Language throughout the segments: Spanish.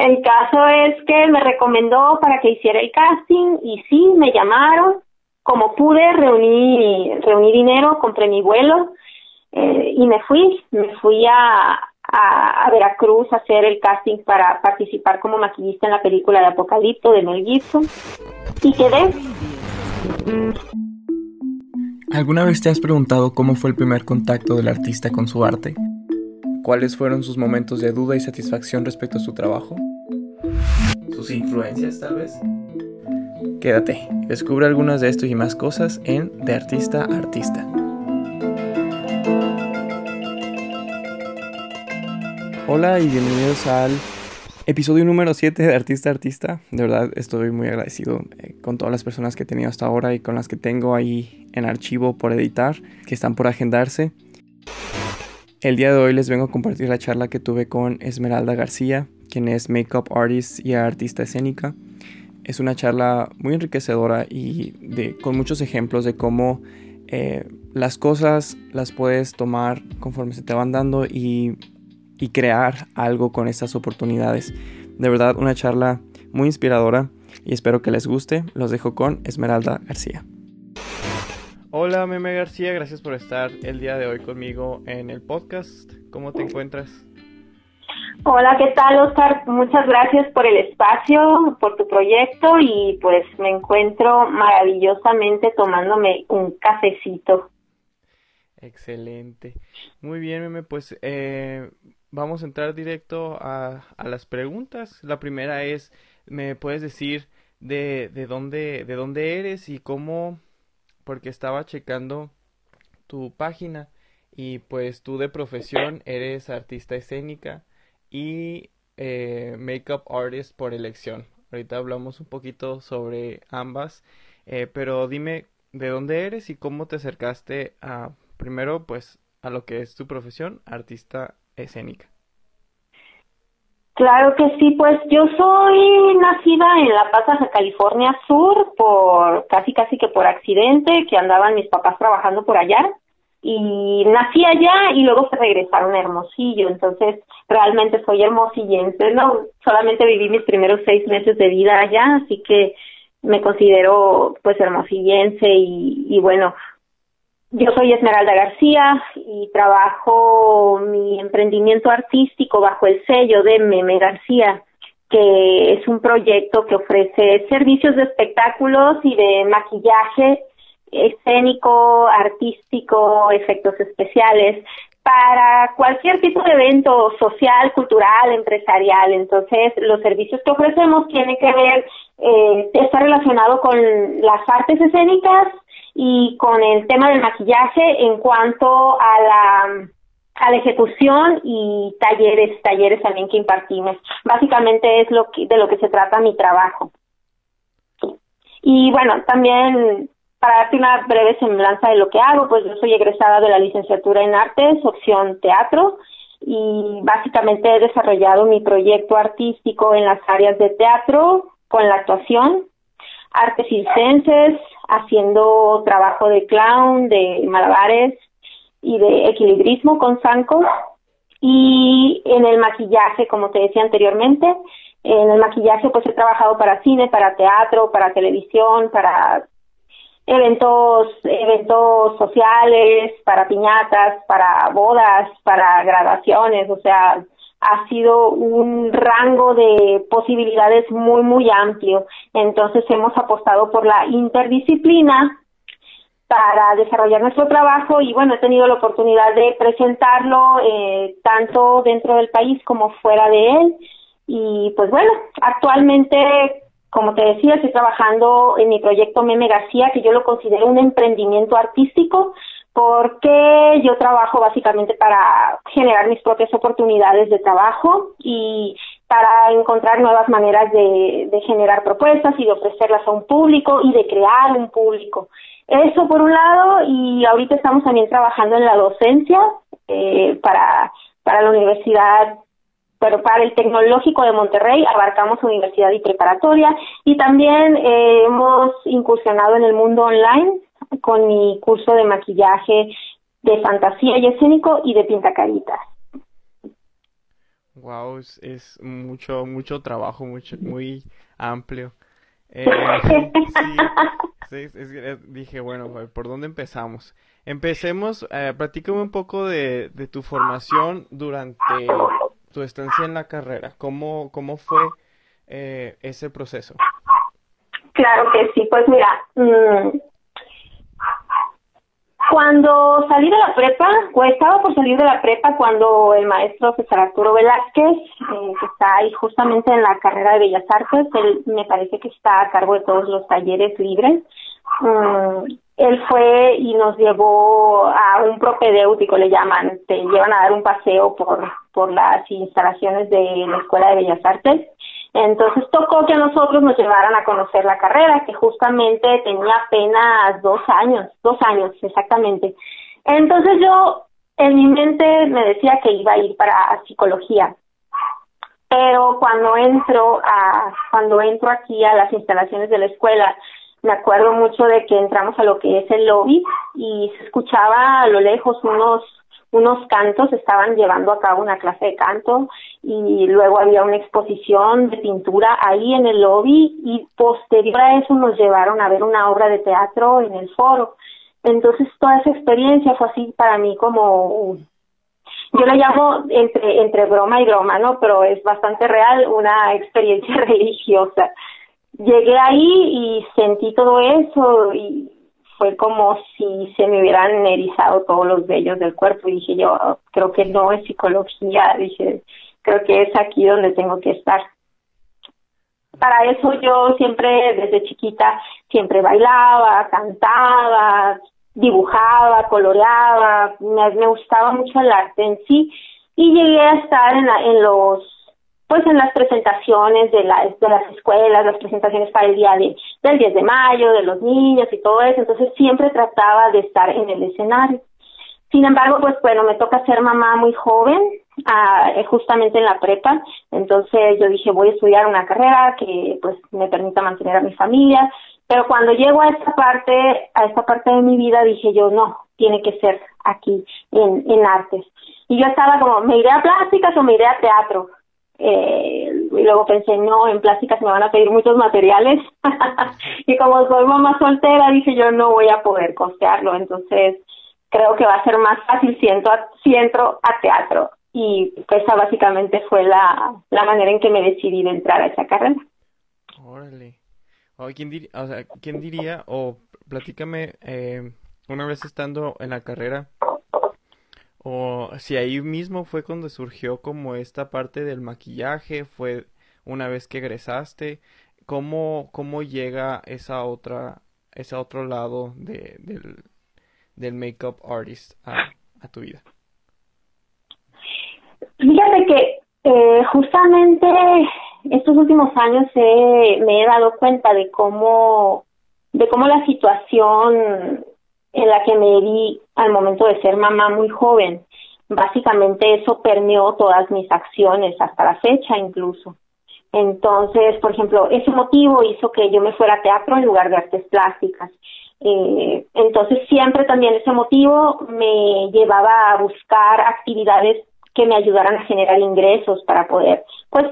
El caso es que me recomendó para que hiciera el casting y sí, me llamaron. Como pude, reuní, reuní dinero, compré mi vuelo eh, y me fui. Me fui a, a, Veracruz a hacer el casting para participar como maquillista en la película de Apocalipto de Mel Gibson y quedé. ¿Alguna vez te has preguntado cómo fue el primer contacto del artista con su arte? ¿Cuáles fueron sus momentos de duda y satisfacción respecto a su trabajo? ¿Sus influencias tal vez? Quédate, descubre algunas de esto y más cosas en De Artista a Artista. Hola y bienvenidos al episodio número 7 de Artista a Artista. De verdad estoy muy agradecido eh, con todas las personas que he tenido hasta ahora y con las que tengo ahí en archivo por editar, que están por agendarse. El día de hoy les vengo a compartir la charla que tuve con Esmeralda García, quien es makeup artist y artista escénica. Es una charla muy enriquecedora y de, con muchos ejemplos de cómo eh, las cosas las puedes tomar conforme se te van dando y, y crear algo con estas oportunidades. De verdad, una charla muy inspiradora y espero que les guste. Los dejo con Esmeralda García. Hola Meme García, gracias por estar el día de hoy conmigo en el podcast. ¿Cómo te encuentras? Hola, ¿qué tal Oscar? Muchas gracias por el espacio, por tu proyecto y pues me encuentro maravillosamente tomándome un cafecito. Excelente. Muy bien, Meme, pues eh, vamos a entrar directo a, a, las preguntas. La primera es, ¿me puedes decir de, de, dónde, de dónde eres y cómo porque estaba checando tu página y pues tú de profesión eres artista escénica y eh, makeup artist por elección. Ahorita hablamos un poquito sobre ambas, eh, pero dime de dónde eres y cómo te acercaste a primero pues a lo que es tu profesión, artista escénica. Claro que sí, pues yo soy nacida en La Paz, California Sur, por casi casi que por accidente, que andaban mis papás trabajando por allá y nací allá y luego se regresaron a Hermosillo, entonces realmente soy hermosillense, no solamente viví mis primeros seis meses de vida allá, así que me considero pues hermosillense y, y bueno, yo soy Esmeralda García y trabajo mi emprendimiento artístico bajo el sello de Meme García, que es un proyecto que ofrece servicios de espectáculos y de maquillaje escénico, artístico, efectos especiales para cualquier tipo de evento social, cultural, empresarial. Entonces, los servicios que ofrecemos tienen que ver, eh, está relacionado con las artes escénicas, y con el tema del maquillaje en cuanto a la a la ejecución y talleres, talleres también que impartimos. Básicamente es lo que, de lo que se trata mi trabajo. Y bueno, también para darte una breve semblanza de lo que hago, pues yo soy egresada de la licenciatura en artes, opción teatro, y básicamente he desarrollado mi proyecto artístico en las áreas de teatro, con la actuación, artes circenses, haciendo trabajo de clown, de malabares y de equilibrismo con zancos. Y en el maquillaje, como te decía anteriormente, en el maquillaje pues he trabajado para cine, para teatro, para televisión, para eventos, eventos sociales, para piñatas, para bodas, para graduaciones, o sea, ha sido un rango de posibilidades muy, muy amplio. Entonces hemos apostado por la interdisciplina para desarrollar nuestro trabajo y bueno, he tenido la oportunidad de presentarlo eh, tanto dentro del país como fuera de él. Y pues bueno, actualmente, como te decía, estoy trabajando en mi proyecto Meme García, que yo lo considero un emprendimiento artístico porque yo trabajo básicamente para generar mis propias oportunidades de trabajo y para encontrar nuevas maneras de, generar propuestas y de ofrecerlas a un público y de crear un público. Eso por un lado y ahorita estamos también trabajando en la docencia eh, para, para la universidad pero para el Tecnológico de Monterrey abarcamos universidad y preparatoria y también eh, hemos incursionado en el mundo online con mi curso de maquillaje de fantasía y escénico y de pintacaritas. Wow, es, mucho, mucho trabajo, mucho, muy amplio. Eh, sí, dije, bueno, ¿por dónde empezamos? Empecemos, eh, platícame un poco de, de tu formación durante tu estancia en la carrera. ¿Cómo, cómo fue eh, ese proceso? Claro que sí, pues mira, mm, cuando salí de la prepa, o estaba por salir de la prepa cuando el maestro César Arturo Velázquez, eh, que está ahí justamente en la carrera de Bellas Artes, él me parece que está a cargo de todos los talleres libres, mm, él fue y nos llevó a un propedéutico, le llaman, te llevan a dar un paseo por, por las instalaciones de la Escuela de Bellas Artes entonces tocó que a nosotros nos llevaran a conocer la carrera, que justamente tenía apenas dos años, dos años exactamente. Entonces yo en mi mente me decía que iba a ir para psicología, pero cuando entro a cuando entro aquí a las instalaciones de la escuela me acuerdo mucho de que entramos a lo que es el lobby y se escuchaba a lo lejos unos unos cantos, estaban llevando a cabo una clase de canto y luego había una exposición de pintura ahí en el lobby y posterior a eso nos llevaron a ver una obra de teatro en el foro. Entonces toda esa experiencia fue así para mí como yo la llamo entre entre broma y broma, ¿no? Pero es bastante real una experiencia religiosa. Llegué ahí y sentí todo eso y fue como si se me hubieran erizado todos los vellos del cuerpo. Y dije yo, creo que no es psicología, dije, creo que es aquí donde tengo que estar. Para eso yo siempre, desde chiquita, siempre bailaba, cantaba, dibujaba, coloreaba, me, gustaba mucho el arte en sí. Y llegué a estar en, en los pues en las presentaciones de, la, de las escuelas, las presentaciones para el día de, del 10 de mayo, de los niños y todo eso, entonces siempre trataba de estar en el escenario. Sin embargo, pues bueno, me toca ser mamá muy joven, ah, eh, justamente en la prepa, entonces yo dije voy a estudiar una carrera que pues me permita mantener a mi familia, pero cuando llego a esta parte, a esta parte de mi vida dije yo no, tiene que ser aquí en, en artes. Y yo estaba como, ¿me iré a plásticas o me iré a teatro? Eh, y luego pensé, no, en plásticas me van a pedir muchos materiales. y como soy mamá soltera, dije yo no voy a poder costearlo. Entonces, creo que va a ser más fácil si entro a, si entro a teatro. Y esa básicamente fue la, la manera en que me decidí de entrar a esa carrera. Órale. ¿quién, o ¿Quién diría, o platícame, eh, una vez estando en la carrera, o si ahí mismo fue cuando surgió como esta parte del maquillaje, fue una vez que egresaste, ¿cómo, cómo llega esa otra, ese otro lado de, del, del makeup artist a, tu vida? Fíjate que eh, justamente estos últimos años me he dado cuenta de cómo de cómo la situación en la que me vi al momento de ser mamá muy joven. Básicamente eso permeó todas mis acciones hasta la fecha incluso. Entonces, por ejemplo, ese motivo hizo que yo me fuera a teatro en lugar de artes plásticas. Eh, entonces, siempre también ese motivo me llevaba a buscar actividades que me ayudaran a generar ingresos para poder, pues,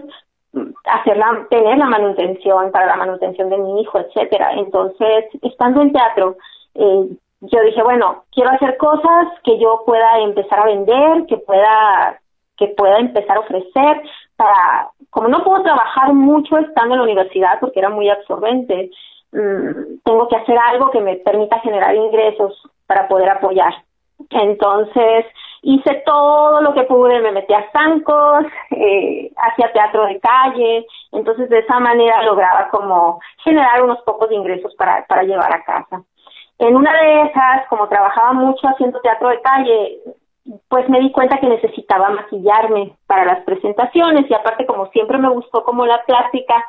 hacer tener la manutención para la manutención de mi hijo, etcétera. Entonces, estando en teatro, eh, yo dije, bueno, quiero hacer cosas que yo pueda empezar a vender, que pueda que pueda empezar a ofrecer para como no puedo trabajar mucho estando en la universidad porque era muy absorbente, mm, tengo que hacer algo que me permita generar ingresos para poder apoyar. Entonces, hice todo lo que pude, me metí a zancos, eh, hacía teatro de calle, entonces de esa manera lograba como generar unos pocos ingresos para, para llevar a casa. En una de esas, como trabajaba mucho haciendo teatro de calle, pues me di cuenta que necesitaba maquillarme para las presentaciones y aparte como siempre me gustó como la plástica,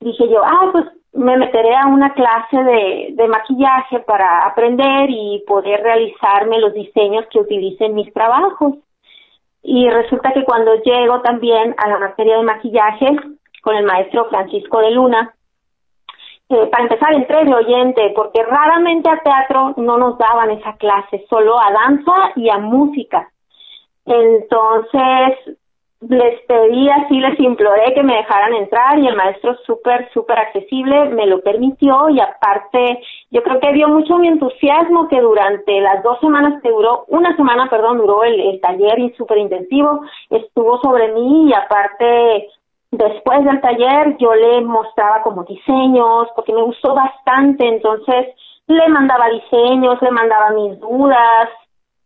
dije yo, ah, pues me meteré a una clase de, maquillaje para aprender y poder realizarme los diseños que utilicen mis trabajos. Y resulta que cuando llego también a la materia de maquillaje con el maestro Francisco de Luna, para empezar, entré de oyente, porque raramente a teatro no nos daban esa clase, solo a danza y a música. Entonces, les pedí así, les imploré que me dejaran entrar y el maestro súper, súper accesible me lo permitió y aparte yo creo que dio mucho mi entusiasmo que durante las dos semanas que duró, una semana, perdón, duró el, el taller y súper intensivo, estuvo sobre mí y aparte después del taller yo le mostraba como diseños porque me gustó bastante, entonces le mandaba diseños, le mandaba mis dudas,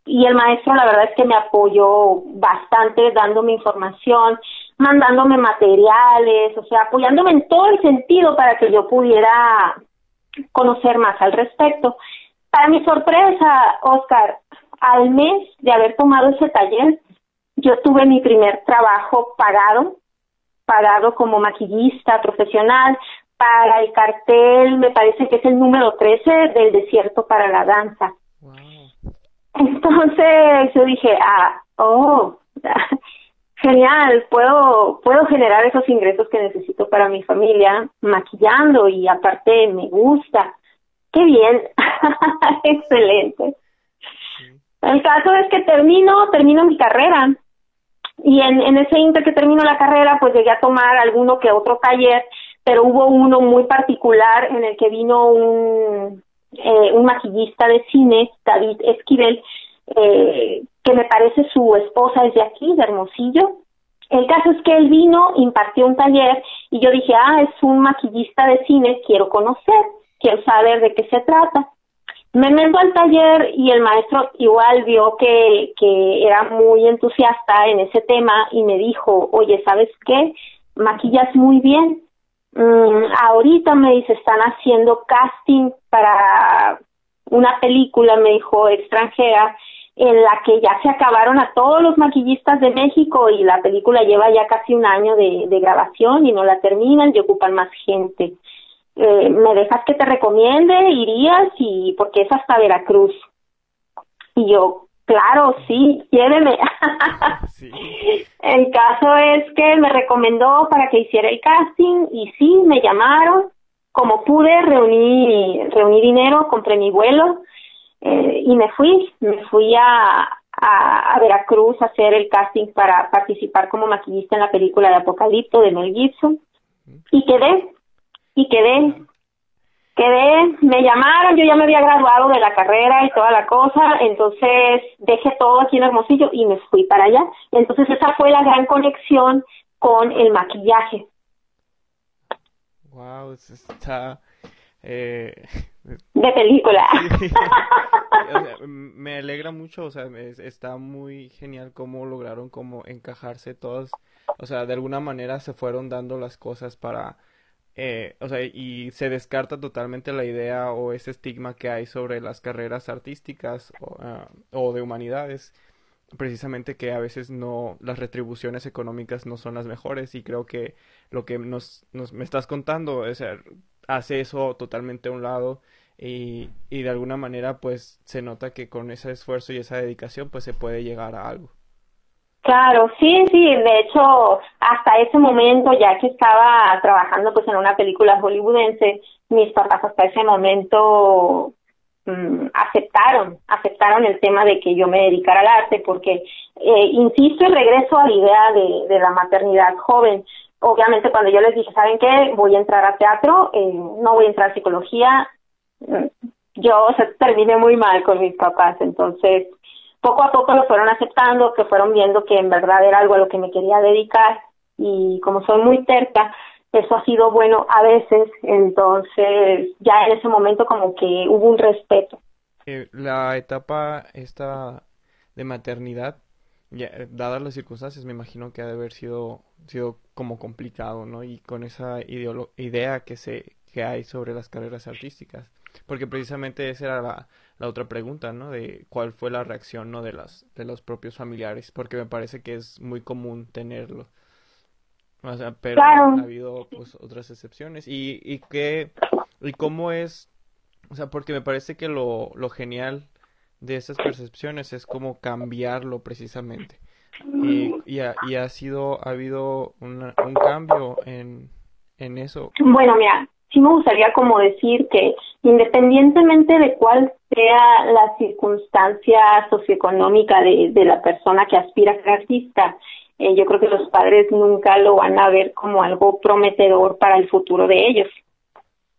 y el maestro la verdad es que me apoyó bastante dándome información, mandándome materiales, o sea, apoyándome en todo el sentido para que yo pudiera conocer más al respecto. Para mi sorpresa, Oscar, al mes de haber tomado ese taller, yo tuve mi primer trabajo pagado, pagado como maquillista profesional para el cartel, me parece que es el número 13 del desierto para la danza. Entonces yo dije, ah, oh, genial, puedo, puedo generar esos ingresos que necesito para mi familia maquillando y aparte me gusta. Qué bien, excelente. El caso es que termino, termino mi carrera y en, ese inter que termino la carrera pues llegué a tomar alguno que otro taller, pero hubo uno muy particular en el que vino un, eh, un maquillista de cine, David Esquivel, eh, que me parece su esposa es de aquí, de Hermosillo. El caso es que él vino, impartió un taller y yo dije, ah, es un maquillista de cine, quiero conocer, quiero saber de qué se trata. Me meto al taller y el maestro igual vio que, que era muy entusiasta en ese tema y me dijo, oye, ¿sabes qué? Maquillas muy bien, Mm, ahorita me dice, están haciendo casting para una película, me dijo, extranjera, en la que ya se acabaron a todos los maquillistas de México y la película lleva ya casi un año de, grabación y no la terminan y ocupan más gente. Eh, ¿Me dejas que te recomiende? ¿Irías? y Porque es hasta Veracruz. Y yo, Claro, sí, lléveme. El caso es que me recomendó para que hiciera el casting y sí, me llamaron. Como pude, reuní, reuní dinero, compré mi vuelo eh, y me fui. Me fui a, a, a, Veracruz a hacer el casting para participar como maquillista en la película de Apocalipto de Mel Gibson. Y quedé, y quedé quedé, me llamaron, yo ya me había graduado de la carrera y toda la cosa, entonces dejé todo aquí en Hermosillo y me fui para allá. Entonces esa fue la gran conexión con el maquillaje. Wow, está eh, de película. me alegra mucho, o sea, está muy genial cómo lograron como encajarse todos, o sea, de alguna manera se fueron dando las cosas para eh, o sea, y se descarta totalmente la idea o ese estigma que hay sobre las carreras artísticas o, ah, o, de humanidades, precisamente que a veces no, las retribuciones económicas no son las mejores y creo que lo que nos, nos me estás contando es, hace eso totalmente a un lado y, y de alguna manera pues se nota que con ese esfuerzo y esa dedicación pues se puede llegar a algo. Claro, sí, sí, de hecho, hasta ese momento, ya que estaba trabajando pues en una película hollywoodense, mis papás hasta ese momento mm, aceptaron, aceptaron el tema de que yo me dedicara al arte, porque, eh, insisto, y regreso a la idea de, de la maternidad joven. Obviamente cuando yo les dije, ¿saben qué? Voy a entrar a teatro, eh, no voy a entrar a psicología, mm, yo o sea, terminé muy mal con mis papás, entonces poco a poco lo fueron aceptando, que fueron viendo que en verdad era algo a lo que me quería dedicar y como soy muy terca, eso ha sido bueno a veces, entonces ya en ese momento como que hubo un respeto. La etapa esta de maternidad, dadas las circunstancias, me imagino que ha de haber sido, sido como complicado, ¿no? Y con esa idea que, se, que hay sobre las carreras artísticas, porque precisamente esa era la, la otra pregunta, ¿no? De cuál fue la reacción, ¿no? De las de los propios familiares, porque me parece que es muy común tenerlo. O sea, pero ha habido pues otras excepciones y y qué y cómo es, o sea, porque me parece que lo lo genial de esas percepciones es como cambiarlo precisamente. Y, y, ha, y ha sido, ha habido un cambio en, en eso. Bueno, mira, sí me gustaría como decir que independientemente de cuál sea la circunstancia socioeconómica de, la persona que aspira a ser artista, eh, yo creo que los padres nunca lo van a ver como algo prometedor para el futuro de ellos.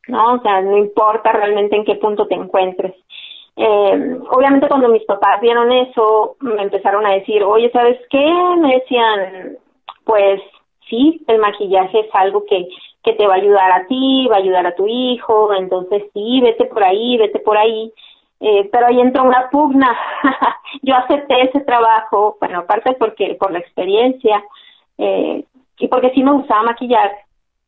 ¿no? O sea, no importa realmente en qué punto te encuentres. Eh, obviamente cuando mis papás vieron eso, me empezaron a decir, oye, ¿sabes qué? Me decían, pues sí, el maquillaje es algo que, que te va a ayudar a ti, va a ayudar a tu hijo, entonces sí, vete por ahí, vete por ahí. Eh, pero ahí entró una pugna. Yo acepté ese trabajo, bueno, aparte porque por la experiencia eh, y porque sí me gustaba maquillar,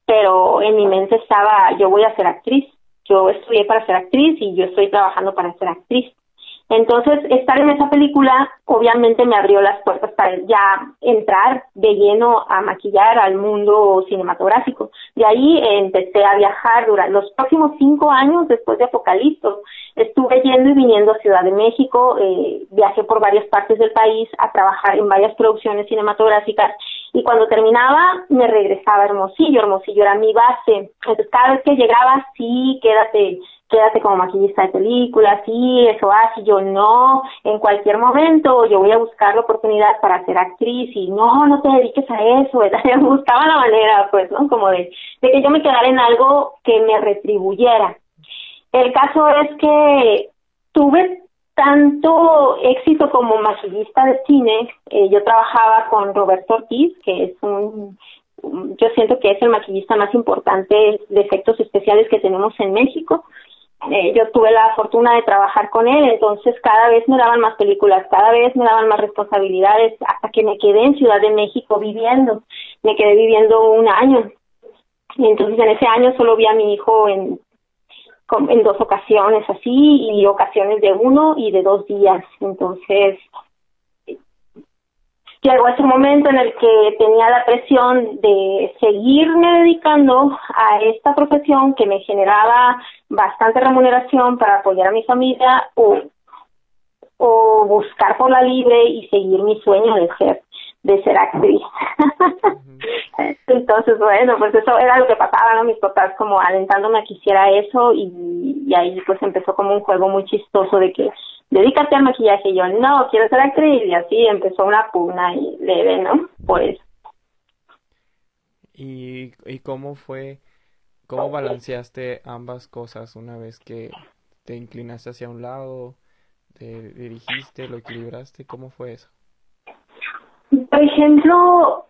pero en mi mente estaba, yo voy a ser actriz, yo estudié para ser actriz y yo estoy trabajando para ser actriz. Entonces, estar en esa película obviamente me abrió las puertas para ya entrar de lleno a maquillar al mundo cinematográfico. De ahí empecé a viajar durante los próximos cinco años después de Apocalipto. Estuve yendo y viniendo a Ciudad de México, eh, viajé por varias partes del país a trabajar en varias producciones cinematográficas y cuando terminaba me regresaba a Hermosillo, Hermosillo era mi base. Entonces cada vez que llegaba, sí, quédate quédate como maquillista de películas, sí, eso así, yo no, en cualquier momento yo voy a buscar la oportunidad para ser actriz y no, no te dediques a eso, me buscaba la manera, pues, ¿no? Como de, de que yo me quedara en algo que me retribuyera. El caso es que tuve tanto éxito como maquillista de cine, eh, yo trabajaba con Roberto Ortiz, que es un, yo siento que es el maquillista más importante de efectos especiales que tenemos en México. Eh, yo tuve la fortuna de trabajar con él, entonces cada vez me daban más películas, cada vez me daban más responsabilidades, hasta que me quedé en Ciudad de México viviendo. Me quedé viviendo un año. Y entonces en ese año solo vi a mi hijo en, en dos ocasiones así, y ocasiones de uno y de dos días. Entonces llegó ese momento en el que tenía la presión de seguirme dedicando a esta profesión que me generaba bastante remuneración para apoyar a mi familia o, o buscar por la libre y seguir mi sueño de ser de ser actriz. Entonces, bueno, pues eso era lo que pasaba, ¿no? Mis papás como alentándome a que hiciera eso y, y ahí pues empezó como un juego muy chistoso de que dedícate al maquillaje. Y yo, no, quiero ser actriz. Y así empezó una pugna y leve, ¿no? Pues. ¿Y, ¿Y cómo fue, cómo balanceaste ambas cosas una vez que te inclinaste hacia un lado, te dirigiste, lo equilibraste? ¿Cómo fue eso? Por ejemplo,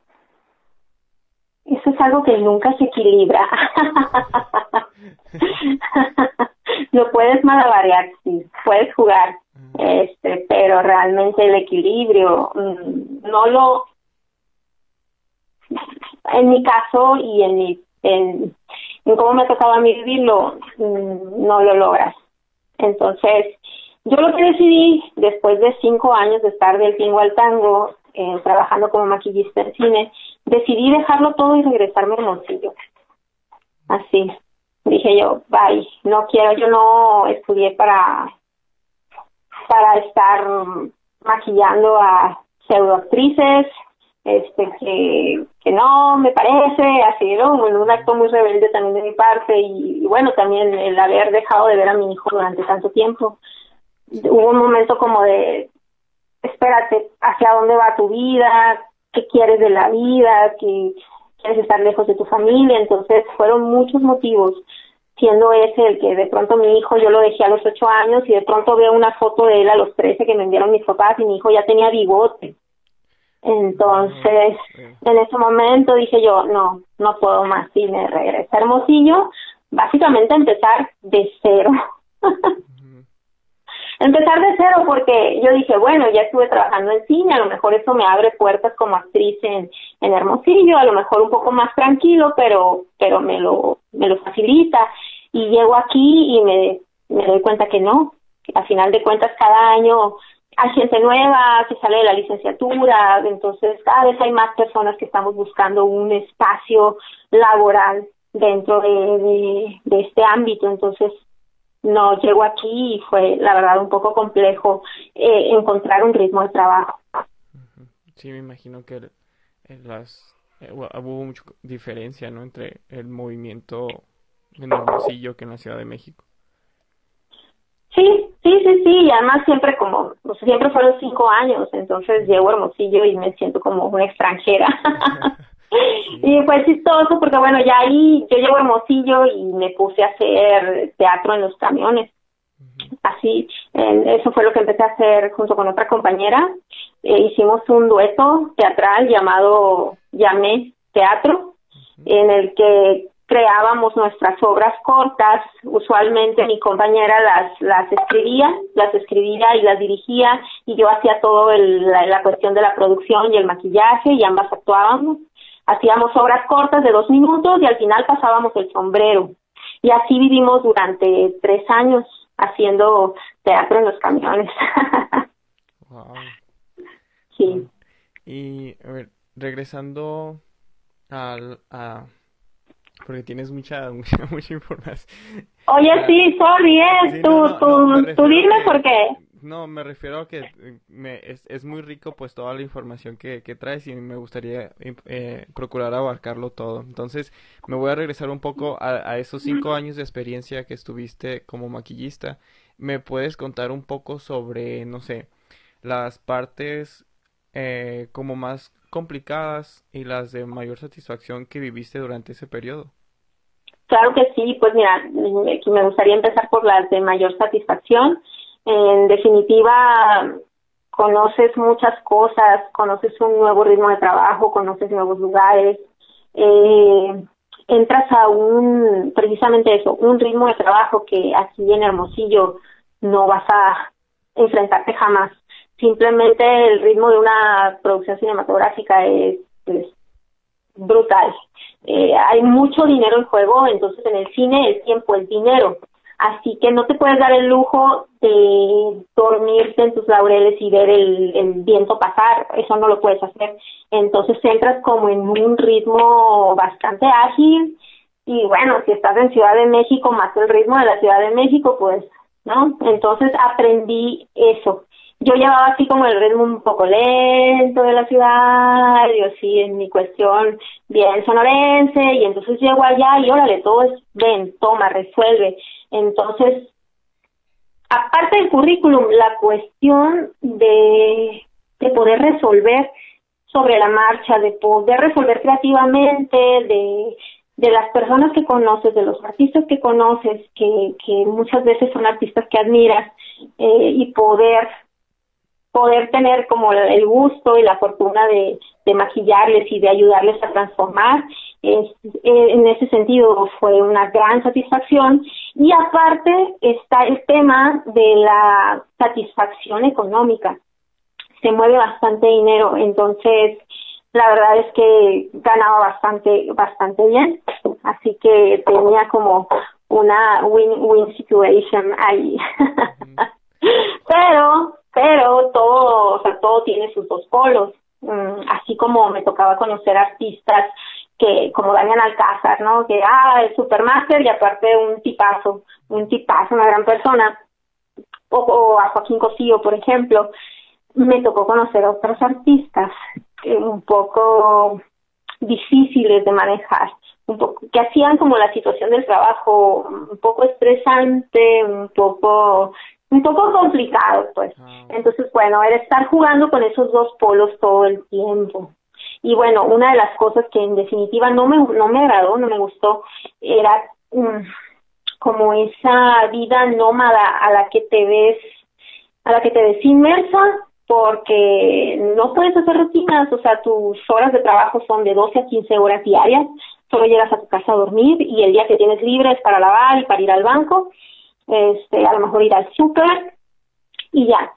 eso es algo que nunca se equilibra. lo puedes malabarear, sí, puedes jugar, este, pero realmente el equilibrio mm, no lo, en mi caso y en mi, en, cómo me tocaba a mí vivirlo, mm, no lo logras. Entonces, yo lo que decidí, después de cinco años de estar del tingo al tango, eh, trabajando como maquillista en cine, decidí dejarlo todo y regresarme al Hermosillo. Así. Dije yo, bye, no quiero, yo no estudié para para estar maquillando a pseudoactrices, este que, que no me parece, así, ¿no? Un acto muy rebelde también de mi parte y, bueno, también el haber dejado de ver a mi hijo durante tanto tiempo. Hubo un momento como de, espérate, ¿hacia dónde va tu vida? ¿Qué quieres de la vida? ¿Qué quieres estar lejos de tu familia? Entonces fueron muchos motivos siendo ese el que de pronto mi hijo yo lo dejé a los ocho años y de pronto veo una foto de él a los trece que me enviaron mis papás y mi hijo ya tenía bigote. Entonces, en ese momento dije yo, no, no puedo más y me regresé a Hermosillo, básicamente empezar de cero. empezar de cero porque yo dije, bueno, ya estuve trabajando en cine, a lo mejor eso me abre puertas como actriz en, en Hermosillo, a lo mejor un poco más tranquilo, pero, pero me lo, me lo facilita. Y llego aquí y me, me doy cuenta que no, que a final de cuentas cada año hay gente nueva que sale de la licenciatura, entonces cada vez hay más personas que estamos buscando un espacio laboral dentro de, de este ámbito, entonces no llego aquí y fue la verdad un poco complejo eh, encontrar un ritmo de trabajo. Sí, me imagino que las eh, hubo mucha diferencia, ¿no? Entre el movimiento en Hermosillo que en la Ciudad de México. Sí, sí, Sí, sí, sí, y además siempre como, siempre fueron cinco años, entonces llego a Hermosillo y me siento como una extranjera. y fue chistoso porque bueno, ya ahí yo llego a Hermosillo y me puse a hacer teatro en los camiones. Así, eso fue lo que empecé a hacer junto con otra compañera. Eh, hicimos un dueto teatral llamado Llamé Teatro, en el que creábamos nuestras obras cortas, usualmente mi compañera las, las escribía, las escribía y las dirigía y yo hacía todo el, la, cuestión de la producción y el maquillaje y ambas actuábamos. Hacíamos obras cortas de dos minutos y al final pasábamos el sombrero. Y así vivimos durante tres años haciendo teatro en los camiones. wow. Sí. Y a ver, regresando al, a, porque tienes mucha, mucha, mucha información. Oye, sí, sorry, eh, tú, tú, tú dime por qué. No, me refiero a que eh, me, es, es muy rico pues toda la información que, que traes y me gustaría eh, procurar abarcarlo todo. Entonces me voy a regresar un poco a, a, esos cinco años de experiencia que estuviste como maquillista. ¿Me puedes contar un poco sobre, no sé, las partes eh, como más complicadas y las de mayor satisfacción que viviste durante ese periodo? Claro que sí, pues mira, me gustaría empezar por las de mayor satisfacción. En definitiva, conoces muchas cosas, conoces un nuevo ritmo de trabajo, conoces nuevos lugares, eh, entras a un, precisamente eso, un ritmo de trabajo que aquí en Hermosillo no vas a enfrentarte jamás simplemente el ritmo de una producción cinematográfica es, brutal. Eh, hay mucho dinero en juego, entonces en el cine el tiempo es dinero. Así que no te puedes dar el lujo de dormirte en tus laureles y ver el, viento pasar, eso no lo puedes hacer. Entonces entras como en un ritmo bastante ágil y bueno, si estás en Ciudad de México más el ritmo de la Ciudad de México, pues, ¿no? Entonces aprendí eso yo llevaba así como el ritmo un poco lento de la ciudad, yo sí en mi cuestión bien sonorense, y entonces llego allá y órale, todo es ven, toma, resuelve. Entonces, aparte del currículum, la cuestión de, de poder resolver sobre la marcha, de poder resolver creativamente, de, de las personas que conoces, de los artistas que conoces, que, que muchas veces son artistas que admiras, eh, y poder poder tener como el gusto y la fortuna de, maquillarles y de ayudarles a transformar. Es, eh, en ese sentido fue una gran satisfacción y aparte está el tema de la satisfacción económica. Se mueve bastante dinero, entonces la verdad es que ganaba bastante, bastante bien, así que tenía como una win-win situation ahí. Pero pero todo, o sea, todo tiene sus dos polos. Mm, así como me tocaba conocer artistas que, como Daniel Alcázar, ¿no? Que, ah, el supermaster y aparte un tipazo, un tipazo, una gran persona. O, a Joaquín Cosío, por ejemplo. Me tocó conocer a otros artistas un poco difíciles de manejar, un poco, que hacían como la situación del trabajo un poco estresante, un poco un poco complicado, pues. Ah. Entonces, bueno, era estar jugando con esos dos polos todo el tiempo. Y bueno, una de las cosas que en definitiva no me, no me agradó, no me gustó, era mm, como esa vida nómada a la que te ves, a la que te ves inmersa, porque no puedes hacer rutinas, o sea, tus horas de trabajo son de 12 a 15 horas diarias, solo llegas a tu casa a dormir y el día que tienes libre es para lavar y para ir al banco este, a lo mejor ir al súper y ya,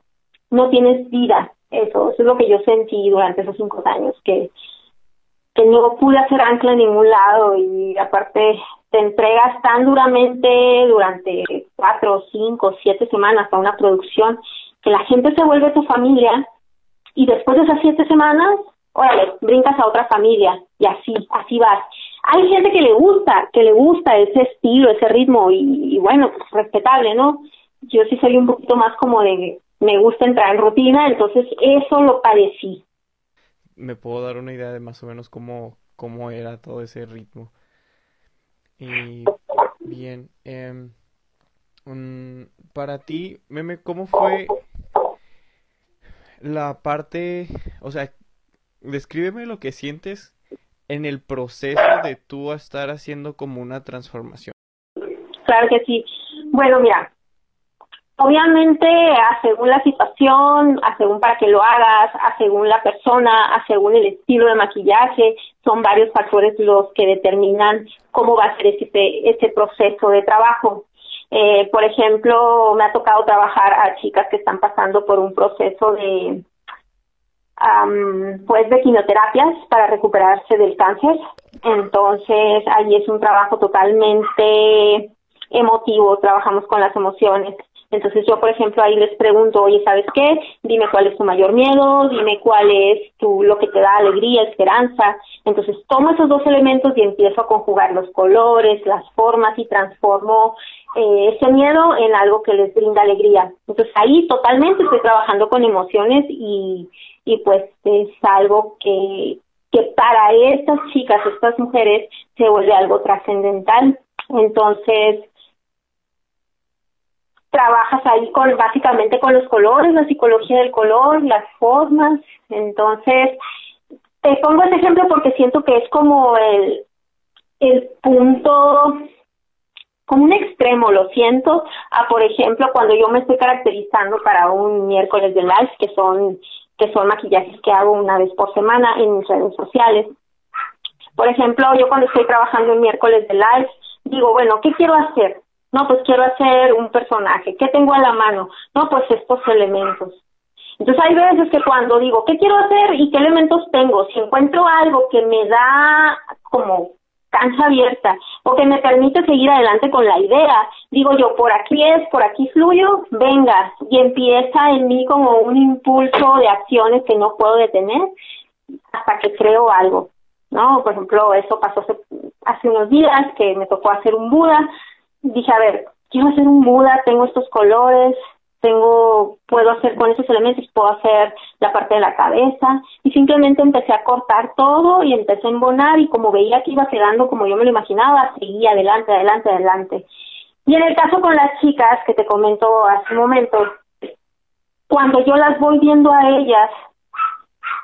no tienes vida. Eso, eso es lo que yo sentí durante esos cinco años, que, que no pude hacer ancla en ningún lado y aparte te entregas tan duramente durante cuatro, cinco, siete semanas a una producción que la gente se vuelve tu familia y después de esas siete semanas, órale, brincas a otra familia y así, así vas hay gente que le gusta, que le gusta ese estilo, ese ritmo y, bueno, pues respetable, ¿no? Yo sí soy un poquito más como de, me gusta entrar en rutina, entonces eso lo padecí. Me puedo dar una idea de más o menos cómo, cómo era todo ese ritmo. Y bien, eh, para ti, Meme, ¿cómo fue la parte, o sea, descríbeme lo que sientes en el proceso de tú estar haciendo como una transformación? Claro que sí. Bueno, mira, obviamente a según la situación, a según para que lo hagas, a según la persona, a según el estilo de maquillaje, son varios factores los que determinan cómo va a ser ese, ese proceso de trabajo. Eh, por ejemplo, me ha tocado trabajar a chicas que están pasando por un proceso de pues de quimioterapias para recuperarse del cáncer. Entonces, ahí es un trabajo totalmente emotivo, trabajamos con las emociones. Entonces yo, por ejemplo, ahí les pregunto, oye, ¿sabes qué? Dime cuál es tu mayor miedo, dime cuál es tu, lo que te da alegría, esperanza. Entonces tomo esos dos elementos y empiezo a conjugar los colores, las formas y transformo eh, ese miedo en algo que les brinda alegría. Entonces ahí totalmente estoy trabajando con emociones y, y pues es algo que, que para estas chicas, estas mujeres, se vuelve algo trascendental. Entonces, trabajas ahí con básicamente con los colores, la psicología del color, las formas. Entonces, te pongo este ejemplo porque siento que es como el, el punto, como un extremo, lo siento, a por ejemplo cuando yo me estoy caracterizando para un miércoles de live, que son, que son maquillajes que hago una vez por semana en mis redes sociales. Por ejemplo, yo cuando estoy trabajando en miércoles de live, digo, bueno, ¿qué quiero hacer? No, pues quiero hacer un personaje. ¿Qué tengo a la mano? No, pues estos elementos. Entonces hay veces que cuando digo, ¿qué quiero hacer y qué elementos tengo? Si encuentro algo que me da como cancha abierta o que me permite seguir adelante con la idea, digo yo, por aquí es, por aquí fluyo, venga, y empieza en mí como un impulso de acciones que no puedo detener hasta que creo algo, ¿no? Por ejemplo, eso pasó hace, hace unos días que me tocó hacer un Buda, dije, a ver, quiero hacer un Buda, tengo estos colores, tengo, puedo hacer con esos elementos, puedo hacer la parte de la cabeza y simplemente empecé a cortar todo y empecé a embonar y como veía que iba quedando como yo me lo imaginaba, seguía adelante, adelante, adelante. Y en el caso con las chicas que te comento hace un momento, cuando yo las voy viendo a ellas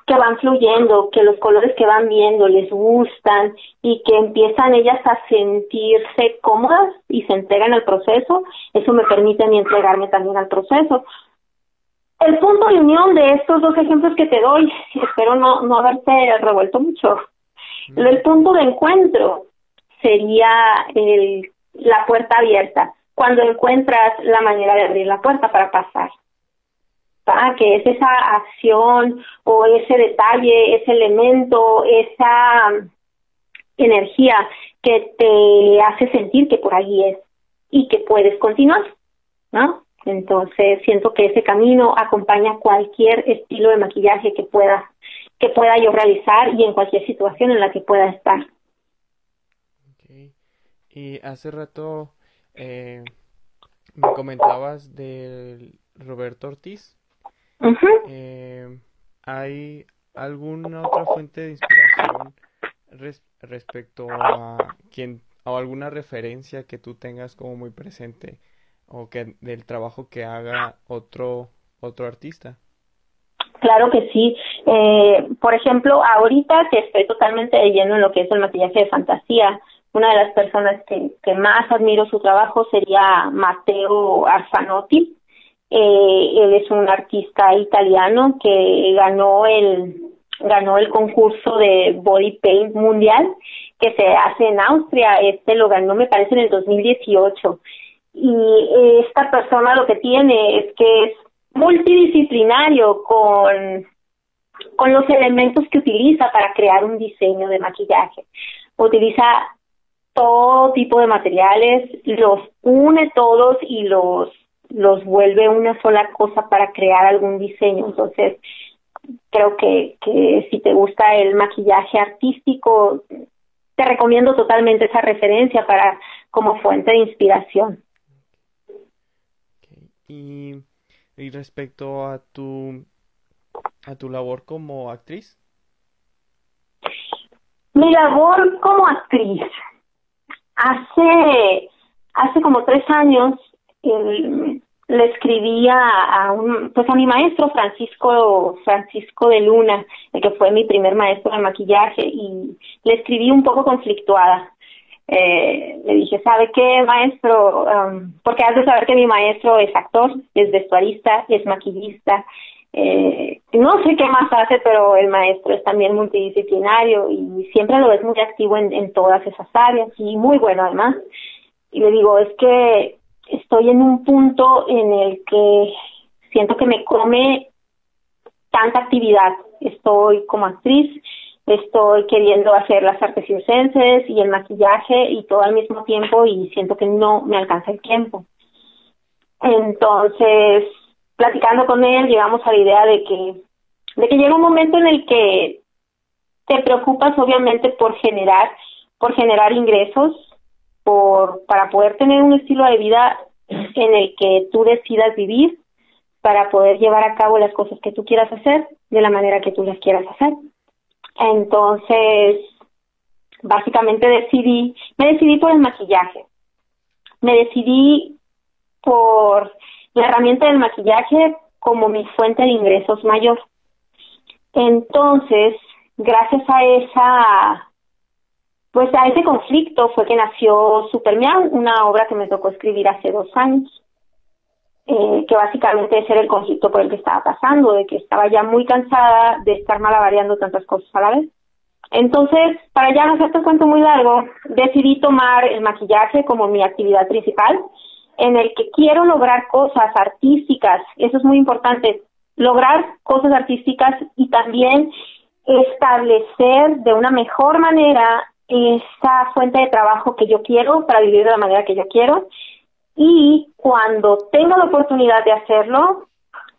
que van fluyendo, que los colores que van viendo les gustan y que empiezan ellas a sentirse cómodas y se entregan al proceso, eso me permite a mí entregarme también al proceso. El punto de unión de estos dos ejemplos que te doy, espero no, no haberte revuelto mucho, el punto de encuentro sería el, la puerta abierta, cuando encuentras la manera de abrir la puerta para pasar que es esa acción o ese detalle, ese elemento, esa energía que te hace sentir que por ahí es y que puedes continuar, ¿no? Entonces siento que ese camino acompaña cualquier estilo de maquillaje que pueda que pueda yo realizar y en cualquier situación en la que pueda estar. Y hace rato eh, me comentabas del Roberto Ortiz. Eh, ¿Hay alguna otra fuente de inspiración respecto a quien o alguna referencia que tú tengas como muy presente o que del trabajo que haga otro otro artista? Claro que sí. Eh, por ejemplo, ahorita que estoy totalmente lleno en lo que es el maquillaje de fantasía, una de las personas que, que más admiro su trabajo sería Matteo Arfanotti. Eh, él es un artista italiano que ganó el ganó el concurso de body paint mundial que se hace en Austria. Este lo ganó, me parece, en el 2018. Y esta persona lo que tiene es que es multidisciplinario con con los elementos que utiliza para crear un diseño de maquillaje. Utiliza todo tipo de materiales, los une todos y los los vuelve una sola cosa para crear algún diseño. Entonces, creo que, que si te gusta el maquillaje artístico, te recomiendo totalmente esa referencia para como fuente de inspiración. Y, y respecto a tu a tu labor como actriz. Mi labor como actriz. Hace hace como tres años le escribí a, un, pues a mi maestro Francisco Francisco de Luna, el que fue mi primer maestro de maquillaje, y le escribí un poco conflictuada. Eh, le dije, ¿sabe qué, maestro? Um, porque has de saber que mi maestro es actor, es vestuarista, es maquillista. Eh, no sé qué más hace, pero el maestro es también multidisciplinario y siempre lo ves muy activo en, en todas esas áreas y muy bueno además. Y le digo, es que estoy en un punto en el que siento que me come tanta actividad. Estoy como actriz, estoy queriendo hacer las artes circenses y el maquillaje y todo al mismo tiempo y siento que no me alcanza el tiempo. Entonces, platicando con él, llegamos a la idea de que, de que llega un momento en el que te preocupas obviamente por generar, por generar ingresos, por, para poder tener un estilo de vida en el que tú decidas vivir, para poder llevar a cabo las cosas que tú quieras hacer de la manera que tú las quieras hacer. Entonces, básicamente decidí, me decidí por el maquillaje. Me decidí por la herramienta del maquillaje como mi fuente de ingresos mayor. Entonces, gracias a esa pues a ese conflicto fue que nació Supermiau, una obra que me tocó escribir hace dos años, eh, que básicamente ese era el conflicto por el que estaba pasando, de que estaba ya muy cansada de estar malavariando tantas cosas a la vez. Entonces, para ya no hacerte cuento muy largo, decidí tomar el maquillaje como mi actividad principal, en el que quiero lograr cosas artísticas, eso es muy importante, lograr cosas artísticas y también establecer de una mejor manera esa fuente de trabajo que yo quiero para vivir de la manera que yo quiero y cuando tenga la oportunidad de hacerlo,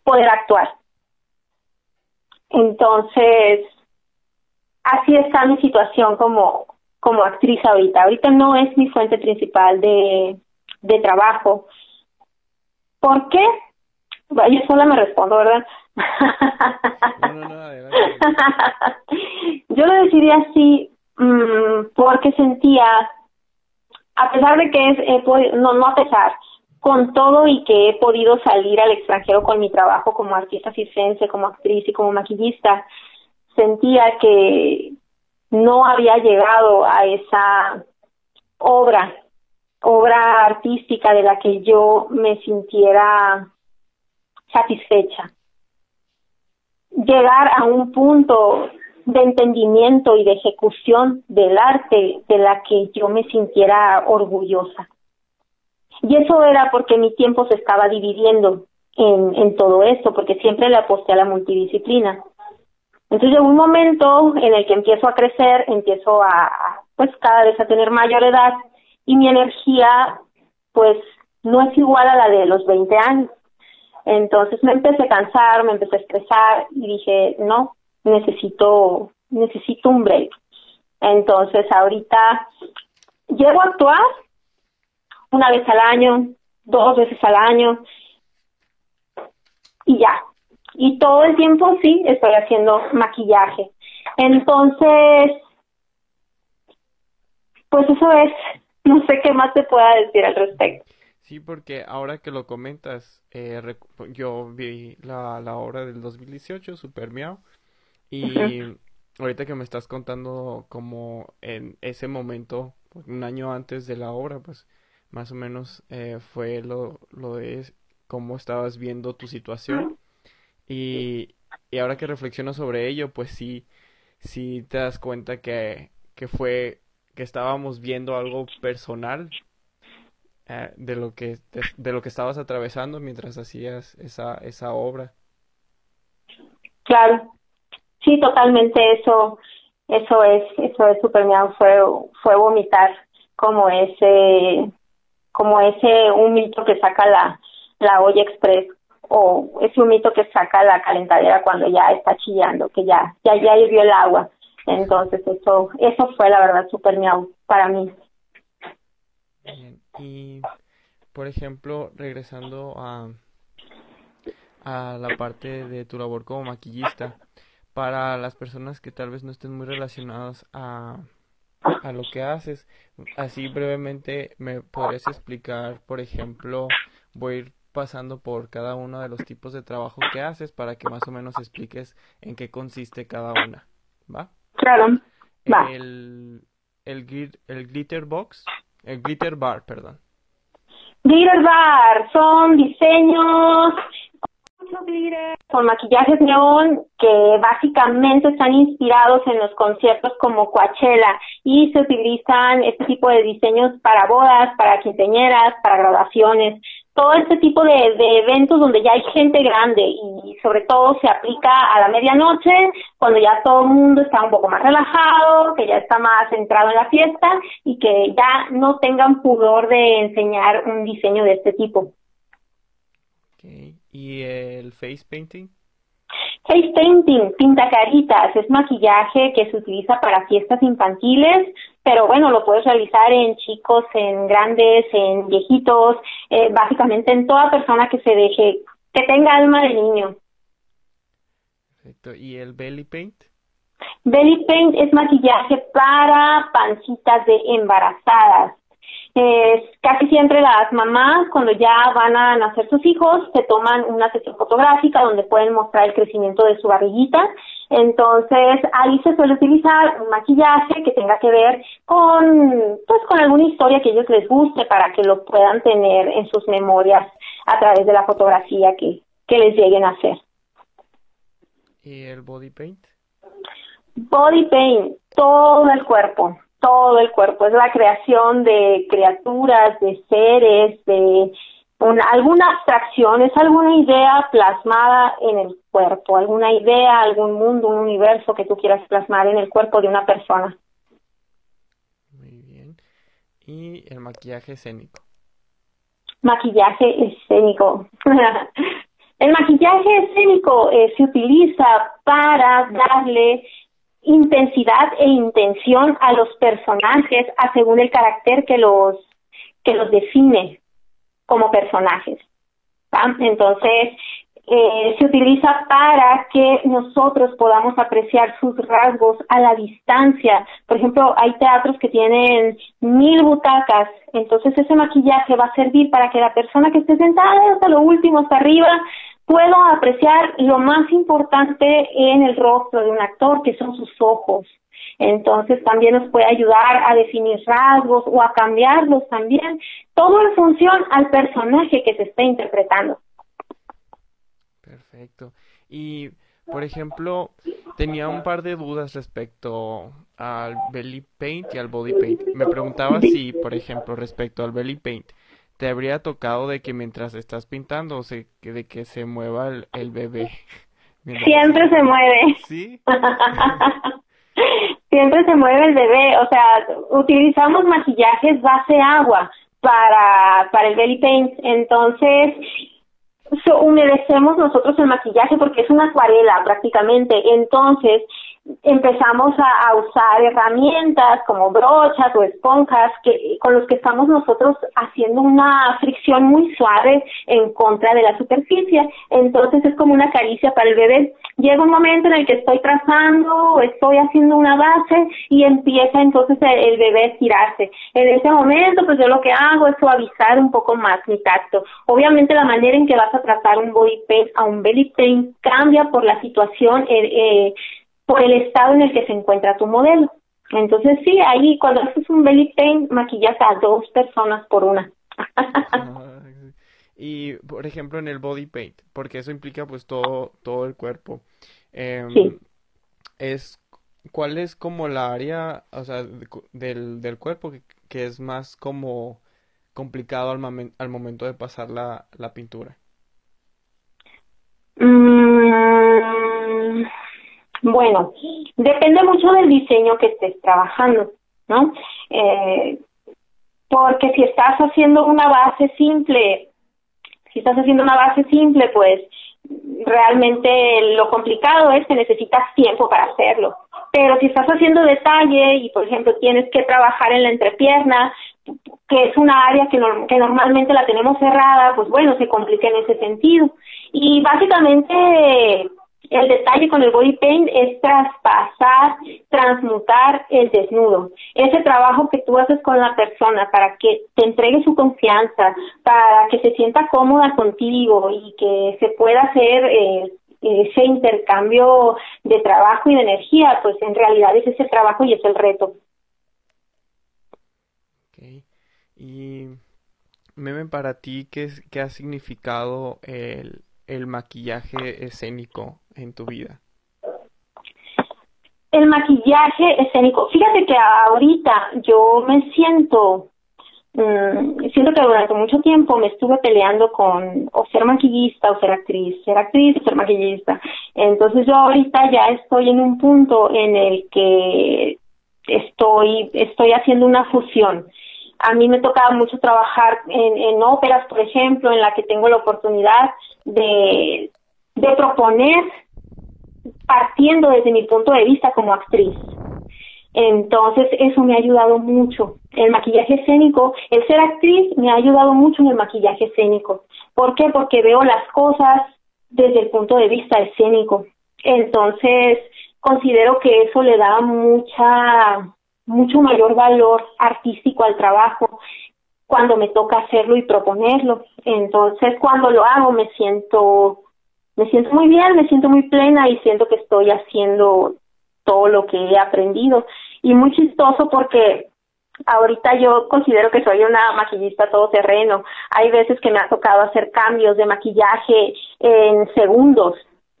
poder actuar. Entonces, así está mi situación como, como actriz ahorita. Ahorita no es mi fuente principal de, de trabajo. ¿Por qué? yo sola me respondo, ¿verdad? No, no, no, yo lo decidí así Mm, porque sentía, a pesar de que es, no, no a pesar, con todo y que he podido salir al extranjero con mi trabajo como artista circense, como actriz y como maquillista, sentía que no había llegado a esa obra, obra artística de la que yo me sintiera satisfecha. Llegar a un punto de entendimiento y de ejecución del arte de la que yo me sintiera orgullosa. Y eso era porque mi tiempo se estaba dividiendo en, todo esto, porque siempre le aposté a la multidisciplina. Entonces llegó un momento en el que empiezo a crecer, empiezo a, pues cada vez a tener mayor edad y mi energía, pues no es igual a la de los 20 años. Entonces me empecé a cansar, me empecé a estresar y dije, no, necesito, necesito un break. Entonces ahorita llego a actuar una vez al año, dos veces al año y ya. Y todo el tiempo sí estoy haciendo maquillaje. Entonces, pues eso es, no sé qué más te pueda decir al respecto. Sí, porque ahora que lo comentas, eh, yo vi la, la obra del 2018, Super Miau, y ahorita que me estás contando como en ese momento, pues, un año antes de la obra, pues más o menos eh, fue lo, lo de cómo estabas viendo tu situación. Y, y ahora que reflexiono sobre ello, pues sí, sí te das cuenta que, que fue que estábamos viendo algo personal eh, de lo que de, lo que estabas atravesando mientras hacías esa esa obra. Claro, Sí, totalmente eso, eso es, eso es super fue, fue vomitar como ese, como ese humito que saca la, la olla express o ese humito que saca la calentadera cuando ya está chillando, que ya, ya, ya hirvió el agua. Entonces eso, eso fue la verdad super miau para mí. Y por ejemplo, regresando a, a la parte de tu labor como maquillista, para las personas que tal vez no estén muy relacionadas a, a lo que haces. Así brevemente me podrías explicar, por ejemplo, voy a ir pasando por cada uno de los tipos de trabajo que haces para que más o menos expliques en qué consiste cada una. ¿Va? Claro. Va. El, el, el glitter box, el glitter bar, perdón. Glitter bar son diseños con maquillajes neón que básicamente están inspirados en los conciertos como Coachella y se utilizan este tipo de diseños para bodas, para quinceañeras, para graduaciones, todo este tipo de, eventos donde ya hay gente grande y sobre todo se aplica a la medianoche cuando ya todo el mundo está un poco más relajado, que ya está más centrado en la fiesta y que ya no tengan pudor de enseñar un diseño de este tipo. ¿Y el face painting? Face painting, pinta caritas, es maquillaje que se utiliza para fiestas infantiles, pero bueno, lo puedes realizar en chicos, en grandes, en viejitos, eh, básicamente en toda persona que se deje, que tenga alma de niño. Perfecto. ¿Y el belly paint? Belly paint es maquillaje para pancitas de embarazadas. Es casi siempre las mamás, cuando ya van a nacer sus hijos, se toman una sesión fotográfica donde pueden mostrar el crecimiento de su barriguita. Entonces, ahí se suele utilizar un maquillaje que tenga que ver con, pues, con alguna historia que ellos les guste para que lo puedan tener en sus memorias a través de la fotografía que, que les lleguen a hacer. ¿Y el body paint? Body paint, todo el cuerpo todo el cuerpo, es la creación de criaturas, de seres, de alguna abstracción, es alguna idea plasmada en el cuerpo, alguna idea, algún mundo, un universo que tú quieras plasmar en el cuerpo de una persona. Muy bien. ¿Y el maquillaje escénico? Maquillaje escénico. el maquillaje escénico eh, se utiliza para darle intensidad e intención a los personajes a según el carácter que los que los define como personajes. Entonces, eh, se utiliza para que nosotros podamos apreciar sus rasgos a la distancia. Por ejemplo, hay teatros que tienen mil butacas, entonces ese maquillaje va a servir para que la persona que esté sentada hasta lo último, hasta arriba, puedo apreciar lo más importante en el rostro de un actor, que son sus ojos. Entonces también nos puede ayudar a definir rasgos o a cambiarlos también, todo en función al personaje que se está interpretando. Perfecto. Y, por ejemplo, tenía un par de dudas respecto al belly paint y al body paint. Me preguntaba si, por ejemplo, respecto al belly paint, te habría tocado de que mientras estás pintando, o se, que de que se mueva el, bebé. Siempre se mueve. Sí. Siempre se mueve el bebé. O sea, utilizamos maquillajes base agua para, para el belly paint. Entonces, humedecemos nosotros el maquillaje porque es una acuarela prácticamente. Entonces, empezamos a, usar herramientas como brochas o esponjas que, con los que estamos nosotros haciendo una fricción muy suave en contra de la superficie. Entonces es como una caricia para el bebé. Llega un momento en el que estoy trazando, estoy haciendo una base y empieza entonces el, bebé a estirarse. En ese momento pues yo lo que hago es suavizar un poco más mi tacto. Obviamente la manera en que vas a tratar un body paint a un belly paint cambia por la situación eh, eh por el estado en el que se encuentra tu modelo. Entonces sí, ahí cuando haces un belly paint maquillas a dos personas por una. y por ejemplo en el body paint, porque eso implica pues todo todo el cuerpo. Eh, Es cuál es como la área, o sea, del, del cuerpo que, que es más como complicado al, al momento de pasar la, la pintura. Mm, bueno, depende mucho del diseño que estés trabajando, ¿no? Eh, porque si estás haciendo una base simple, si estás haciendo una base simple, pues realmente lo complicado es que necesitas tiempo para hacerlo. Pero si estás haciendo detalle y, por ejemplo, tienes que trabajar en la entrepierna, que es una área que, que normalmente la tenemos cerrada, pues bueno, se complica en ese sentido. Y básicamente El detalle con el body paint es traspasar, transmutar el desnudo. Ese trabajo que tú haces con la persona para que te entregue su confianza, para que se sienta cómoda contigo y que se pueda hacer eh, ese intercambio de trabajo y de energía, pues en realidad es ese trabajo y es el reto. Okay. Y Meme, para ti, ¿qué, qué ha significado el, el maquillaje escénico en tu vida? El maquillaje escénico. Fíjate que ahorita yo me siento, mm, siento que durante mucho tiempo me estuve peleando con o ser maquillista o ser actriz, ser actriz o ser maquillista. Entonces yo ahorita ya estoy en un punto en el que estoy, estoy haciendo una fusión a mí me tocaba mucho trabajar en, en óperas, por ejemplo, en la que tengo la oportunidad de, de proponer partiendo desde mi punto de vista como actriz. Entonces, eso me ha ayudado mucho. El maquillaje escénico, el ser actriz me ha ayudado mucho en el maquillaje escénico. ¿Por qué? Porque veo las cosas desde el punto de vista escénico. Entonces, considero que eso le da mucha mucho mayor valor artístico al trabajo cuando me toca hacerlo y proponerlo. Entonces, cuando lo hago me siento me siento muy bien, me siento muy plena y siento que estoy haciendo todo lo que he aprendido y muy chistoso porque ahorita yo considero que soy una maquillista todoterreno. Hay veces que me ha tocado hacer cambios de maquillaje en segundos.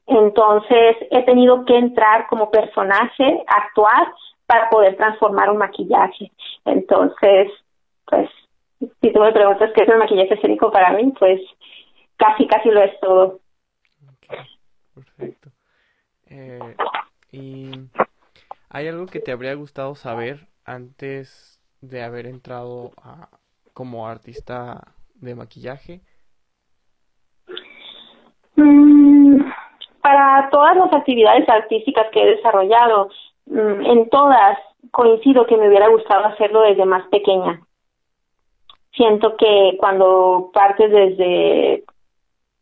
Entonces he tenido que entrar como personaje, actuar para poder transformar un maquillaje. Entonces, pues, si tú me preguntas qué es el maquillaje escénico para mí, pues casi, casi lo es todo. perfecto. Eh, ¿Y hay algo que te habría gustado saber antes de haber entrado a, como artista de maquillaje? Mm, para todas las actividades artísticas que he desarrollado, en todas coincido que me hubiera gustado hacerlo desde más pequeña. Siento que cuando partes desde,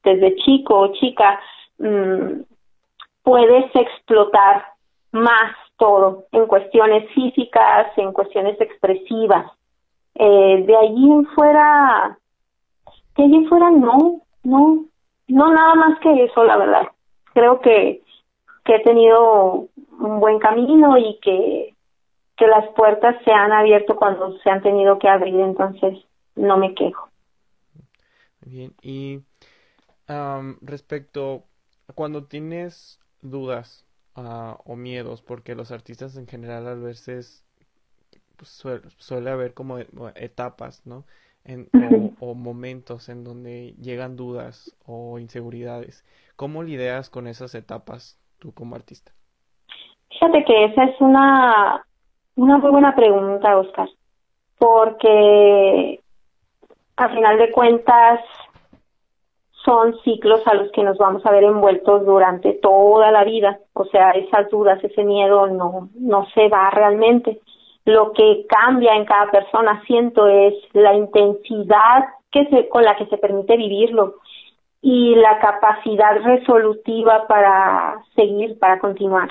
desde chico o chica, mm, puedes explotar más todo en cuestiones físicas, en cuestiones expresivas. Eh, de allí fuera, de allí fuera no, no, no nada más que eso, la verdad. Creo que, que he tenido un buen camino y que, que las puertas se han abierto cuando se han tenido que abrir, entonces no me quejo. Bien, y respecto a cuando tienes dudas uh, o miedos, porque los artistas en general a veces pues, suele, haber como etapas, ¿no? En, o, o, momentos en donde llegan dudas o inseguridades. ¿Cómo lidias con esas etapas tú como artista? Fíjate que esa es una, una muy buena pregunta, Oscar, porque a final de cuentas son ciclos a los que nos vamos a ver envueltos durante toda la vida, o sea, esas dudas, ese miedo no, no se va realmente. Lo que cambia en cada persona, siento, es la intensidad con la que se permite vivirlo y la capacidad resolutiva para seguir, para continuar.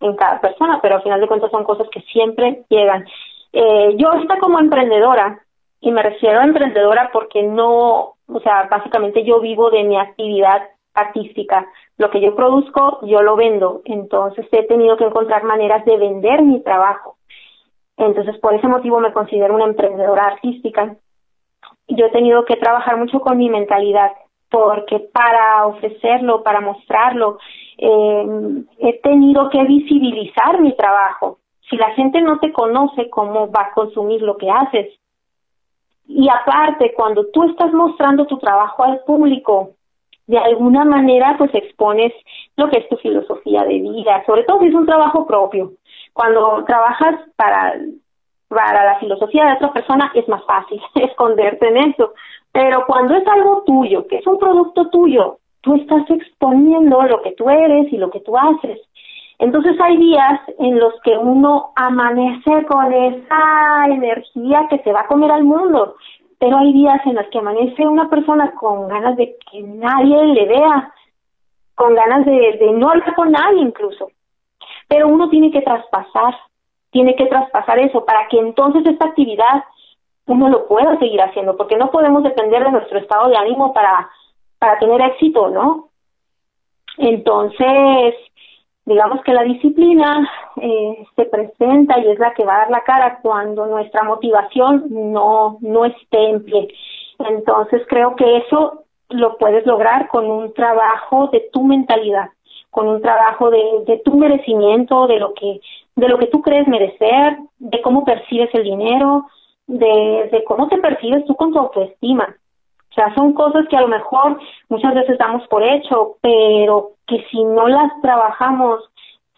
En cada persona, pero al final de cuentas son cosas que siempre llegan. Eh, yo ahorita como emprendedora, y me refiero a emprendedora porque no, o sea, básicamente yo vivo de mi actividad artística. Lo que yo produzco, yo lo vendo. Entonces he tenido que encontrar maneras de vender mi trabajo. Entonces por ese motivo me considero una emprendedora artística. Yo he tenido que trabajar mucho con mi mentalidad porque para ofrecerlo, para mostrarlo, eh, he tenido que visibilizar mi trabajo. Si la gente no te conoce, ¿cómo va a consumir lo que haces? Y aparte, cuando tú estás mostrando tu trabajo al público, de alguna manera pues expones lo que es tu filosofía de vida, sobre todo si es un trabajo propio. Cuando trabajas para, para la filosofía de otra persona es más fácil esconderte en eso, pero cuando es algo tuyo, que es un producto tuyo, tú estás exponiendo lo que tú eres y lo que tú haces. Entonces hay días en los que uno amanece con esa energía que se va a comer al mundo, pero hay días en los que amanece una persona con ganas de que nadie le vea, con ganas de, de no hablar con nadie incluso. Pero uno tiene que traspasar, tiene que traspasar eso para que entonces esta actividad uno lo pueda seguir haciendo, porque no podemos depender de nuestro estado de ánimo para, para tener éxito, ¿no? Entonces, digamos que la disciplina eh, se presenta y es la que va a dar la cara cuando nuestra motivación no, no esté en pie. Entonces creo que eso lo puedes lograr con un trabajo de tu mentalidad, con un trabajo de, tu merecimiento, de lo que, de lo que tú crees merecer, de cómo percibes el dinero, de, de cómo te percibes tú con tu autoestima. O sea, son cosas que a lo mejor muchas veces damos por hecho, pero que si no las trabajamos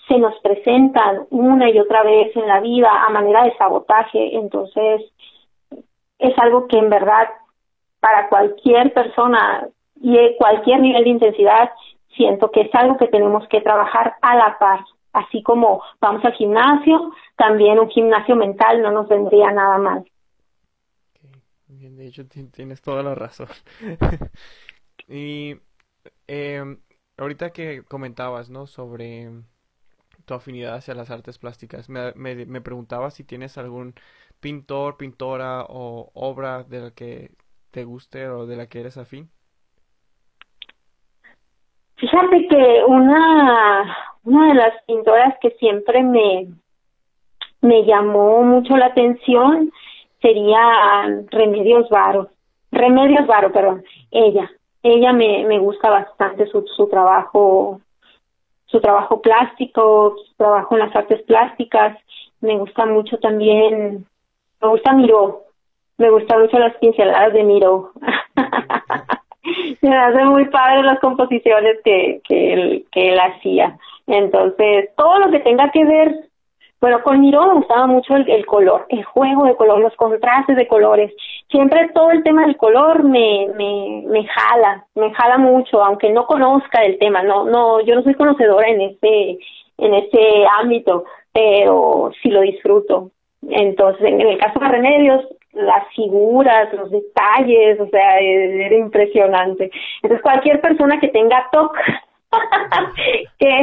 se nos presentan una y otra vez en la vida a manera de sabotaje. Entonces, es algo que en verdad para cualquier persona y cualquier nivel de intensidad, siento que es algo que tenemos que trabajar a la par. Así como vamos al gimnasio, también un gimnasio mental no nos vendría nada mal. Bien, de hecho tienes toda la razón. y em, ahorita que comentabas, ¿no? Sobre tu afinidad hacia las artes plásticas, me, me, me preguntaba si tienes algún pintor, pintora o obra de la que te guste o de la que eres afín. Fíjate que una, una de las pintoras que siempre me, me llamó mucho la atención sería Remedios Varo. Remedios Varo, perdón, ella. Ella me, me gusta bastante su, su trabajo, su trabajo plástico, su trabajo en las artes plásticas. Me gusta mucho también, me gusta Miró. Me gustan mucho las pinceladas de Miró. me hacen muy padre las composiciones que, que, él, que él hacía. Entonces, todo lo que tenga que ver bueno, con Miró me gustaba mucho el, color, el juego de color, los contrastes de colores. Siempre todo el tema del color me, me, me jala, me jala mucho, aunque no conozca el tema. No, no, yo no soy conocedora en este, en este ámbito, pero sí lo disfruto. Entonces, en el caso de Remedios, las figuras, los detalles, o sea, era impresionante. Entonces, cualquier persona que tenga TOC que,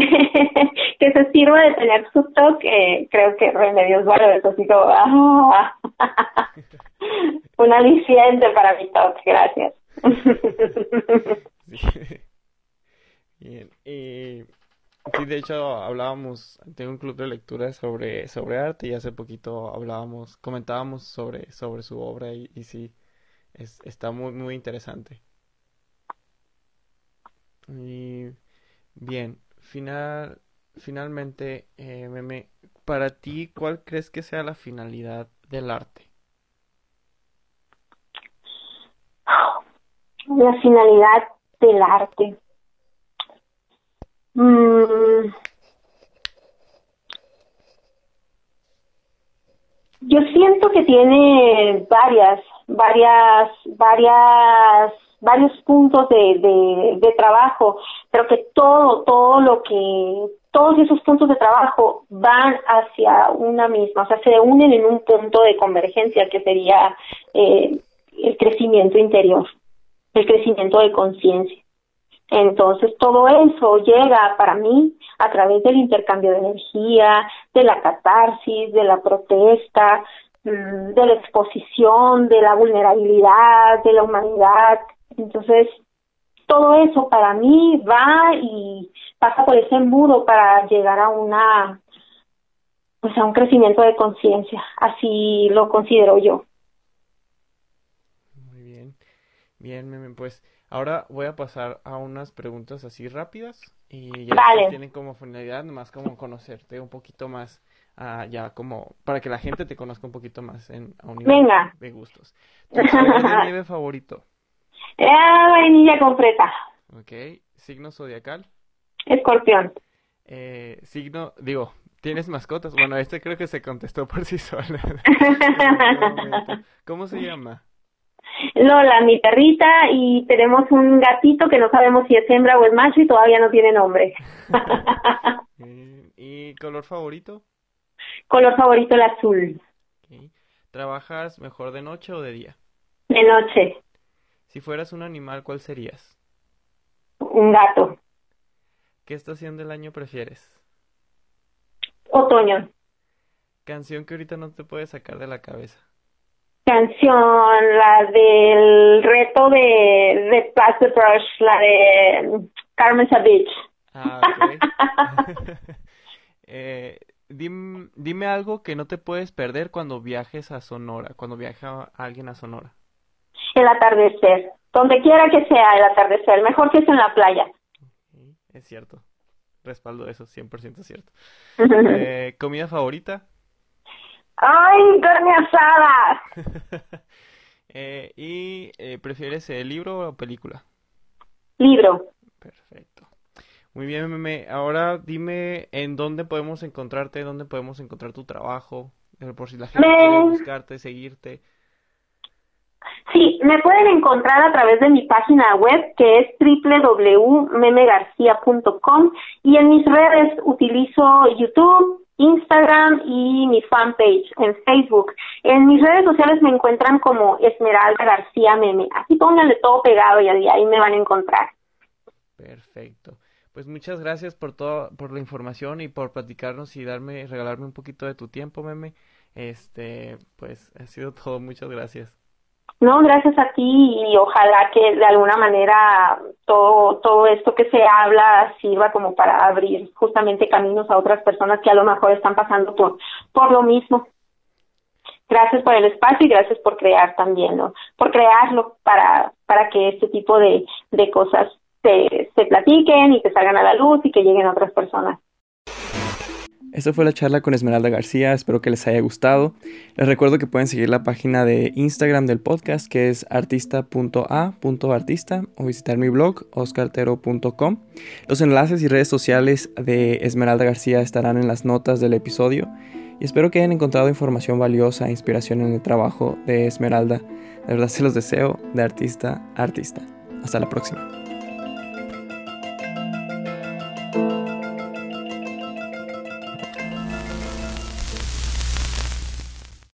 que se sirva de tener su toque, creo que Remedios bueno, eso así como, ah, un aliciente para mi toque, gracias. Bien, y sí, de hecho hablábamos, tengo un club de lectura sobre, sobre arte y hace poquito hablábamos, comentábamos sobre, sobre su obra y, y sí, es, está muy, muy interesante. Y Bien, final, finalmente, eh, Meme, para ti, ¿cuál crees que sea la finalidad del arte? La finalidad del arte. Mm. Yo siento que tiene varias, varias, varias varios puntos de, de, trabajo, pero que todo, todo lo que, todos esos puntos de trabajo van hacia una misma, o sea, se unen en un punto de convergencia que sería eh, el crecimiento interior, el crecimiento de conciencia. Entonces todo eso llega para mí a través del intercambio de energía, de la catarsis, de la protesta, mm, de la exposición, de la vulnerabilidad, de la humanidad, entonces, todo eso para mí va y pasa por ese muro para llegar a una pues a un crecimiento de conciencia, así lo considero yo. Muy bien. Bien, pues ahora voy a pasar a unas preguntas así rápidas y ya tienen como finalidad más como conocerte un poquito más uh, ya como para que la gente te conozca un poquito más en a un nivel de gustos. ¿Tu nieve favorito? Eh, vainilla completa. Ok. ¿Signo zodiacal? Escorpión. Eh, signo, digo, ¿tienes mascotas? Bueno, este creo que se contestó por sí sola. ¿Cómo se llama? Lola, mi perrita, y tenemos un gatito que no sabemos si es hembra o es macho y todavía no tiene nombre. ¿Y color favorito? Color favorito el azul. ¿Trabajas mejor de noche o de día? De noche. Si fueras un animal, ¿cuál serías? Un gato. ¿Qué estación del año prefieres? Otoño. Canción que ahorita no te puedes sacar de la cabeza. Canción, la del reto de, de Pass the Brush, la de Carmen Savage. Ah, eh, dime, dime algo que no te puedes perder cuando viajes a Sonora, cuando viaja alguien a Sonora. El atardecer, donde quiera que sea el atardecer, mejor que sea en la playa. Es cierto, respaldo eso, 100% cierto. eh, ¿Comida favorita? ¡Ay, carne asada! eh, ¿Y eh, prefieres el libro o película? Libro. Perfecto. Muy bien, meme. Ahora dime en dónde podemos encontrarte, dónde podemos encontrar tu trabajo, eh, por si la gente quiere buscarte, seguirte. Sí, me pueden encontrar a través de mi página web que es www.memegarcia.com y en mis redes utilizo YouTube, Instagram y mi fanpage en Facebook. En mis redes sociales me encuentran como Esmeralda García Meme. Así pónganle todo pegado y ahí me van a encontrar. Perfecto. Pues muchas gracias por todo, por la información y por platicarnos y darme, regalarme un poquito de tu tiempo, meme. Este, pues ha sido todo. Muchas gracias. No, gracias a ti y ojalá que de alguna manera todo todo esto que se habla sirva como para abrir justamente caminos a otras personas que a lo mejor están pasando por por lo mismo. Gracias por el espacio y gracias por crear también, ¿no? Por crearlo para para que este tipo de de cosas se, se platiquen y que salgan a la luz y que lleguen a otras personas. Esta fue la charla con Esmeralda García, espero que les haya gustado. Les recuerdo que pueden seguir la página de Instagram del podcast que es artista.a.artista o visitar mi blog oscartero.com. Los enlaces y redes sociales de Esmeralda García estarán en las notas del episodio y espero que hayan encontrado información valiosa e inspiración en el trabajo de Esmeralda. De verdad se los deseo de artista a artista. Hasta la próxima.